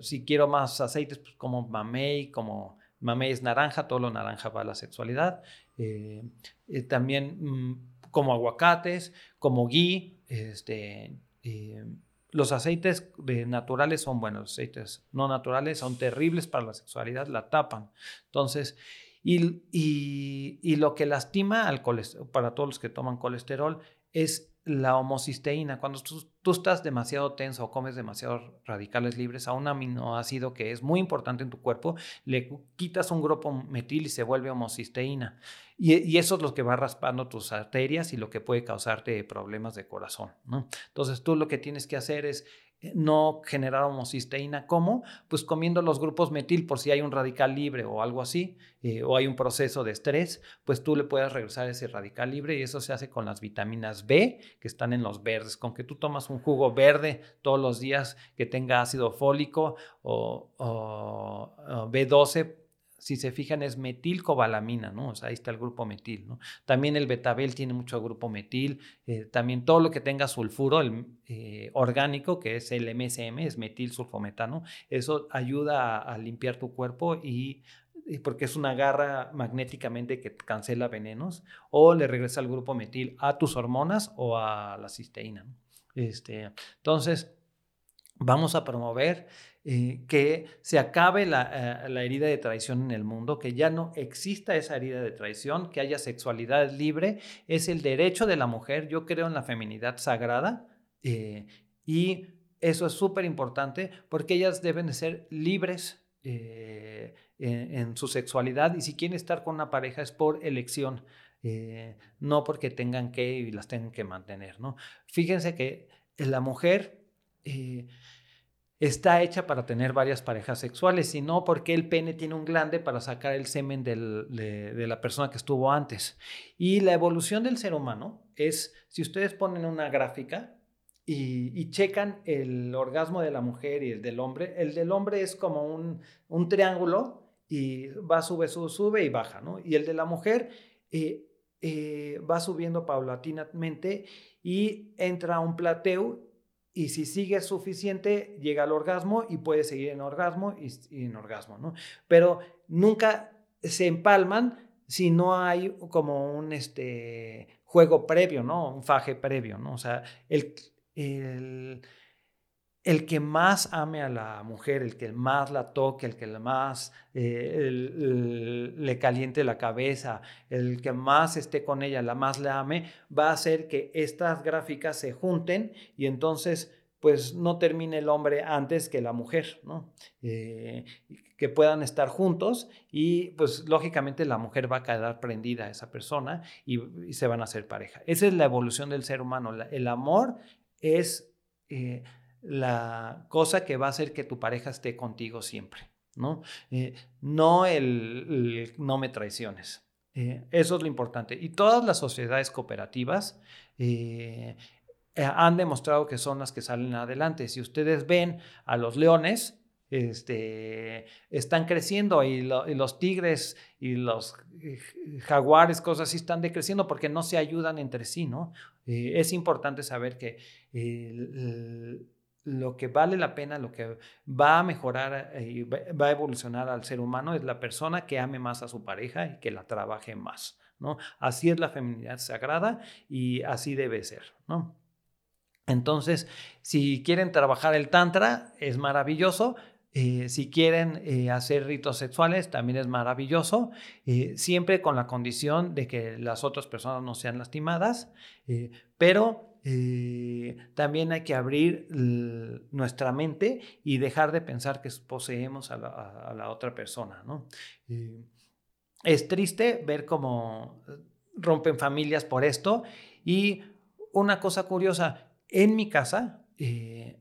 si quiero más aceites, pues como mamey, como mamey es naranja, todo lo naranja va a la sexualidad. también mm, como aguacates, como ghee, este, los aceites naturales son buenos, los aceites no naturales son terribles para la sexualidad, la tapan. Entonces, y, y, lo que lastima al colesterol, para todos los que toman colesterol es la homocisteína. Cuando tú, estás demasiado tenso o comes demasiados radicales libres a un aminoácido que es muy importante en tu cuerpo, le quitas un grupo metil y se vuelve homocisteína. Y, y, eso es lo que va raspando tus arterias y lo que puede causarte problemas de corazón. ¿no? Entonces tú lo que tienes que hacer es no generar homocisteína. ¿Cómo? Pues comiendo los grupos metil por si hay un radical libre o algo así, eh, o hay un proceso de estrés, pues tú le puedes regresar ese radical libre y eso se hace con las vitaminas B que están en los verdes. Con que tú tomas un jugo verde todos los días que tenga ácido fólico o, o B12, si se fijan, es metilcobalamina, ¿no? O sea, ahí está el grupo metil, ¿no? También el betabel tiene mucho grupo metil, eh, también todo lo que tenga sulfuro el, eh, orgánico, que es el MSM, es metil sulfometano, eso ayuda a, limpiar tu cuerpo y porque es una garra magnéticamente que cancela venenos, o le regresa el grupo metil a tus hormonas o a la cisteína. Este, entonces, vamos a promover eh, que se acabe la, eh, la, herida de traición en el mundo, que ya no exista esa herida de traición, que haya sexualidad libre, es el derecho de la mujer. Yo creo en la feminidad sagrada eh, y eso es súper importante porque ellas deben de ser libres en, su sexualidad y si quieren estar con una pareja es por elección. no porque tengan que y las tengan que mantener, ¿no? Fíjense que la mujer está hecha para tener varias parejas sexuales, sino porque el pene tiene un glande para sacar el semen de, la persona que estuvo antes. Y la evolución del ser humano es, si ustedes ponen una gráfica y, checan el orgasmo de la mujer y el del hombre, el del hombre es como un, triángulo y va, sube, sube, sube y baja, ¿no? Y el de la mujer eh, eh, va subiendo paulatinamente y entra un plateo y si sigue suficiente, llega al orgasmo y puede seguir en orgasmo y, en orgasmo, ¿no? Pero nunca se empalman si no hay como un este, juego previo, ¿no? Un faje previo, ¿no? O sea, el, el, el que más ame a la mujer, el que más la toque, el que más eh, le caliente la cabeza, el que más esté con ella, la más le ame, va a hacer que estas gráficas se junten y entonces pues no termine el hombre antes que la mujer, ¿no? Eh, que puedan estar juntos y pues lógicamente la mujer va a quedar prendida a esa persona y, se van a hacer pareja. Esa es la evolución del ser humano. el amor es... Eh, la cosa que va a hacer que tu pareja esté contigo siempre, ¿no? Eh, no el, no me traiciones. Eh, eso es lo importante. Y todas las sociedades cooperativas eh, han demostrado que son las que salen adelante. Si ustedes ven a los leones, este, están creciendo y, los tigres y los jaguares, cosas así, están decreciendo porque no se ayudan entre sí, ¿no? es importante saber que lo que vale la pena, lo que va a mejorar eh, y va a evolucionar al ser humano es la persona que ame más a su pareja y que la trabaje más, ¿no? Así es la feminidad sagrada y así debe ser, ¿no? Entonces, si quieren trabajar el tantra, es maravilloso. Eh, si quieren eh, hacer ritos sexuales, también es maravilloso, siempre con la condición de que las otras personas no sean lastimadas, pero eh, también hay que abrir nuestra mente y dejar de pensar que poseemos a la, otra persona. ¿no? Eh, es triste ver cómo rompen familias por esto. Y una cosa curiosa, en mi casa, eh,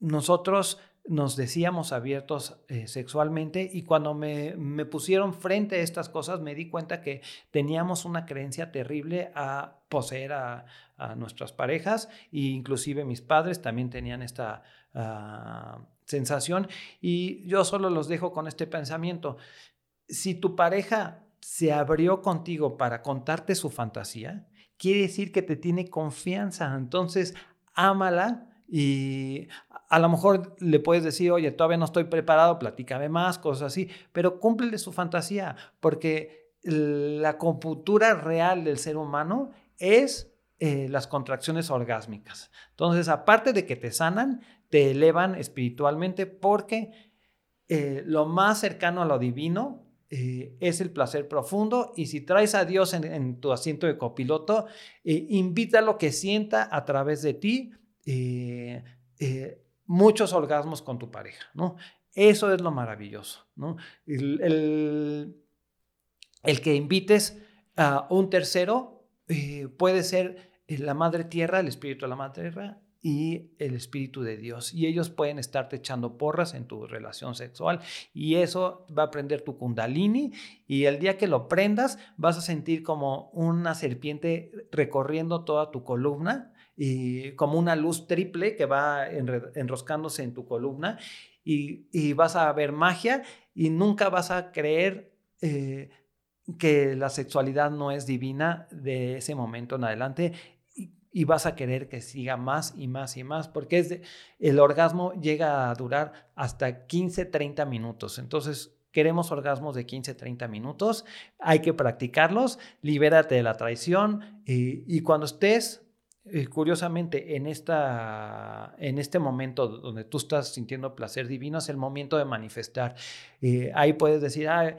nosotros nos decíamos abiertos eh, sexualmente y cuando me, pusieron frente a estas cosas me di cuenta que teníamos una creencia terrible a poseer a, nuestras parejas e inclusive mis padres también tenían esta ah, sensación y yo solo los dejo con este pensamiento. Si tu pareja se abrió contigo para contarte su fantasía, quiere decir que te tiene confianza, entonces ámala y a lo mejor le puedes decir, oye, todavía no estoy preparado, platícame más, cosas así, pero cúmplele su fantasía, porque la computura real del ser humano es eh, las contracciones orgásmicas. Entonces, aparte de que te sanan, te elevan espiritualmente porque eh, lo más cercano a lo divino eh, es el placer profundo y si traes a Dios en, tu asiento de copiloto, invita lo que sienta a través de ti eh, muchos orgasmos con tu pareja, ¿no? Eso es lo maravilloso, ¿no? El, el, que invites a un tercero puede ser la madre tierra, el espíritu de la madre tierra, y el Espíritu de Dios. Y ellos pueden estarte echando porras en tu relación sexual y eso va a prender tu kundalini y el día que lo prendas vas a sentir como una serpiente recorriendo toda tu columna y como una luz triple que va enroscándose en tu columna y, vas a ver magia y nunca vas a creer eh, que la sexualidad no es divina de ese momento en adelante y vas a querer que siga más y más y más, porque el orgasmo llega a durar hasta 15, 30 minutos. Entonces, queremos orgasmos de 15, 30 minutos, hay que practicarlos, libérate de la traición y, cuando estés, eh, curiosamente, en, esta, en este momento donde tú estás sintiendo placer divino, es el momento de manifestar. Eh, ahí puedes decir, ah,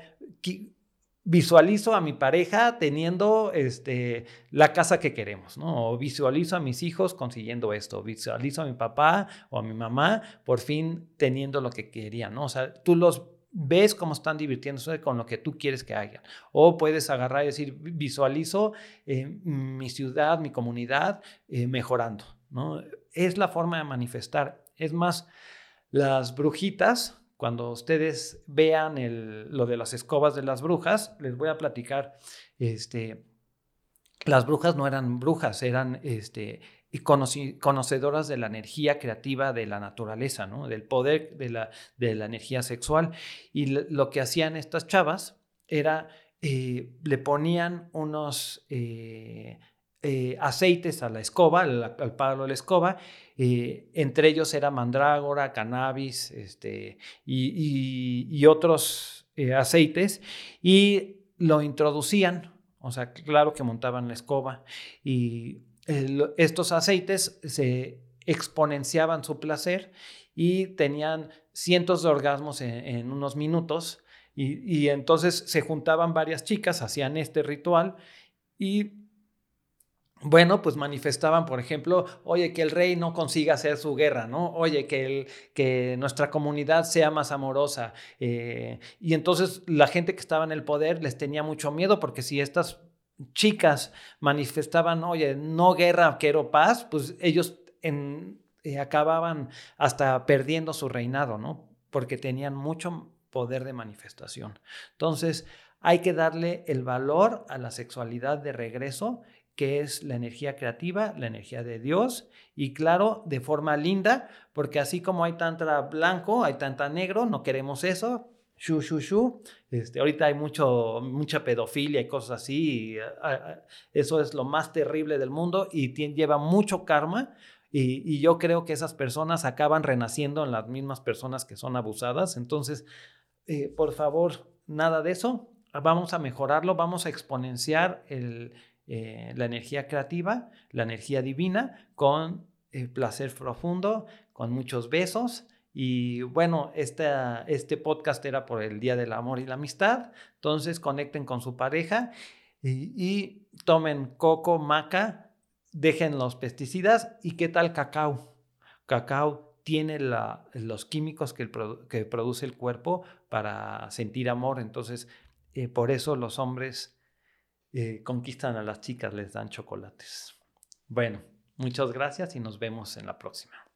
visualizo a mi pareja teniendo este, la casa que queremos, ¿no? O visualizo a mis hijos consiguiendo esto, visualizo a mi papá o a mi mamá por fin teniendo lo que querían, ¿no? O sea, tú los ves cómo están divirtiéndose con lo que tú quieres que hagan. O puedes agarrar y decir, visualizo eh, mi ciudad, mi comunidad eh, mejorando, ¿no? Es la forma de manifestar. Es más, las brujitas, cuando ustedes vean lo de las escobas de las brujas, les voy a platicar, este, las brujas no eran brujas, eran este, conocedoras de la energía creativa de la naturaleza, ¿no? del poder de la, de la energía sexual. Y lo que hacían estas chavas era, eh, le ponían unos... Eh, eh, aceites a la escoba, al, palo de la escoba. Entre ellos era mandrágora, cannabis este, y, otros eh, aceites. Y lo introducían, o sea, claro que montaban la escoba. Y estos aceites se exponenciaban su placer y tenían cientos de orgasmos en, unos minutos. y entonces se juntaban varias chicas, hacían este ritual y bueno, pues manifestaban, por ejemplo, oye, que el rey no consiga hacer su guerra, ¿no? Oye, que, el, que nuestra comunidad sea más amorosa. Eh, y entonces la gente que estaba en el poder les tenía mucho miedo porque si estas chicas manifestaban, oye, no guerra, quiero paz, pues ellos eh, acababan hasta perdiendo su reinado, ¿no? Porque tenían mucho poder de manifestación. Entonces, hay que darle el valor a la sexualidad de regreso que es la energía creativa, la energía de Dios, y claro, de forma linda, porque así como hay tanta blanco, hay tanta negro, no queremos eso, shu, shu, shu. Este, ahorita hay mucho, mucha pedofilia y cosas así, y, eso es lo más terrible del mundo y lleva mucho karma. Y, yo creo que esas personas acaban renaciendo en las mismas personas que son abusadas. Entonces, eh, por favor, nada de eso. Vamos a mejorarlo, vamos a exponenciar el, eh, la energía creativa, la energía divina, con eh, placer profundo, con muchos besos. Y bueno, este, podcast era por el Día del Amor y la Amistad. Entonces conecten con su pareja y, tomen coco, maca, dejen los pesticidas. ¿Y qué tal cacao? Cacao tiene los químicos que, que, produce el cuerpo para sentir amor. Entonces, eh, por eso los hombres eh, conquistan a las chicas, les dan chocolates. Bueno, muchas gracias y nos vemos en la próxima.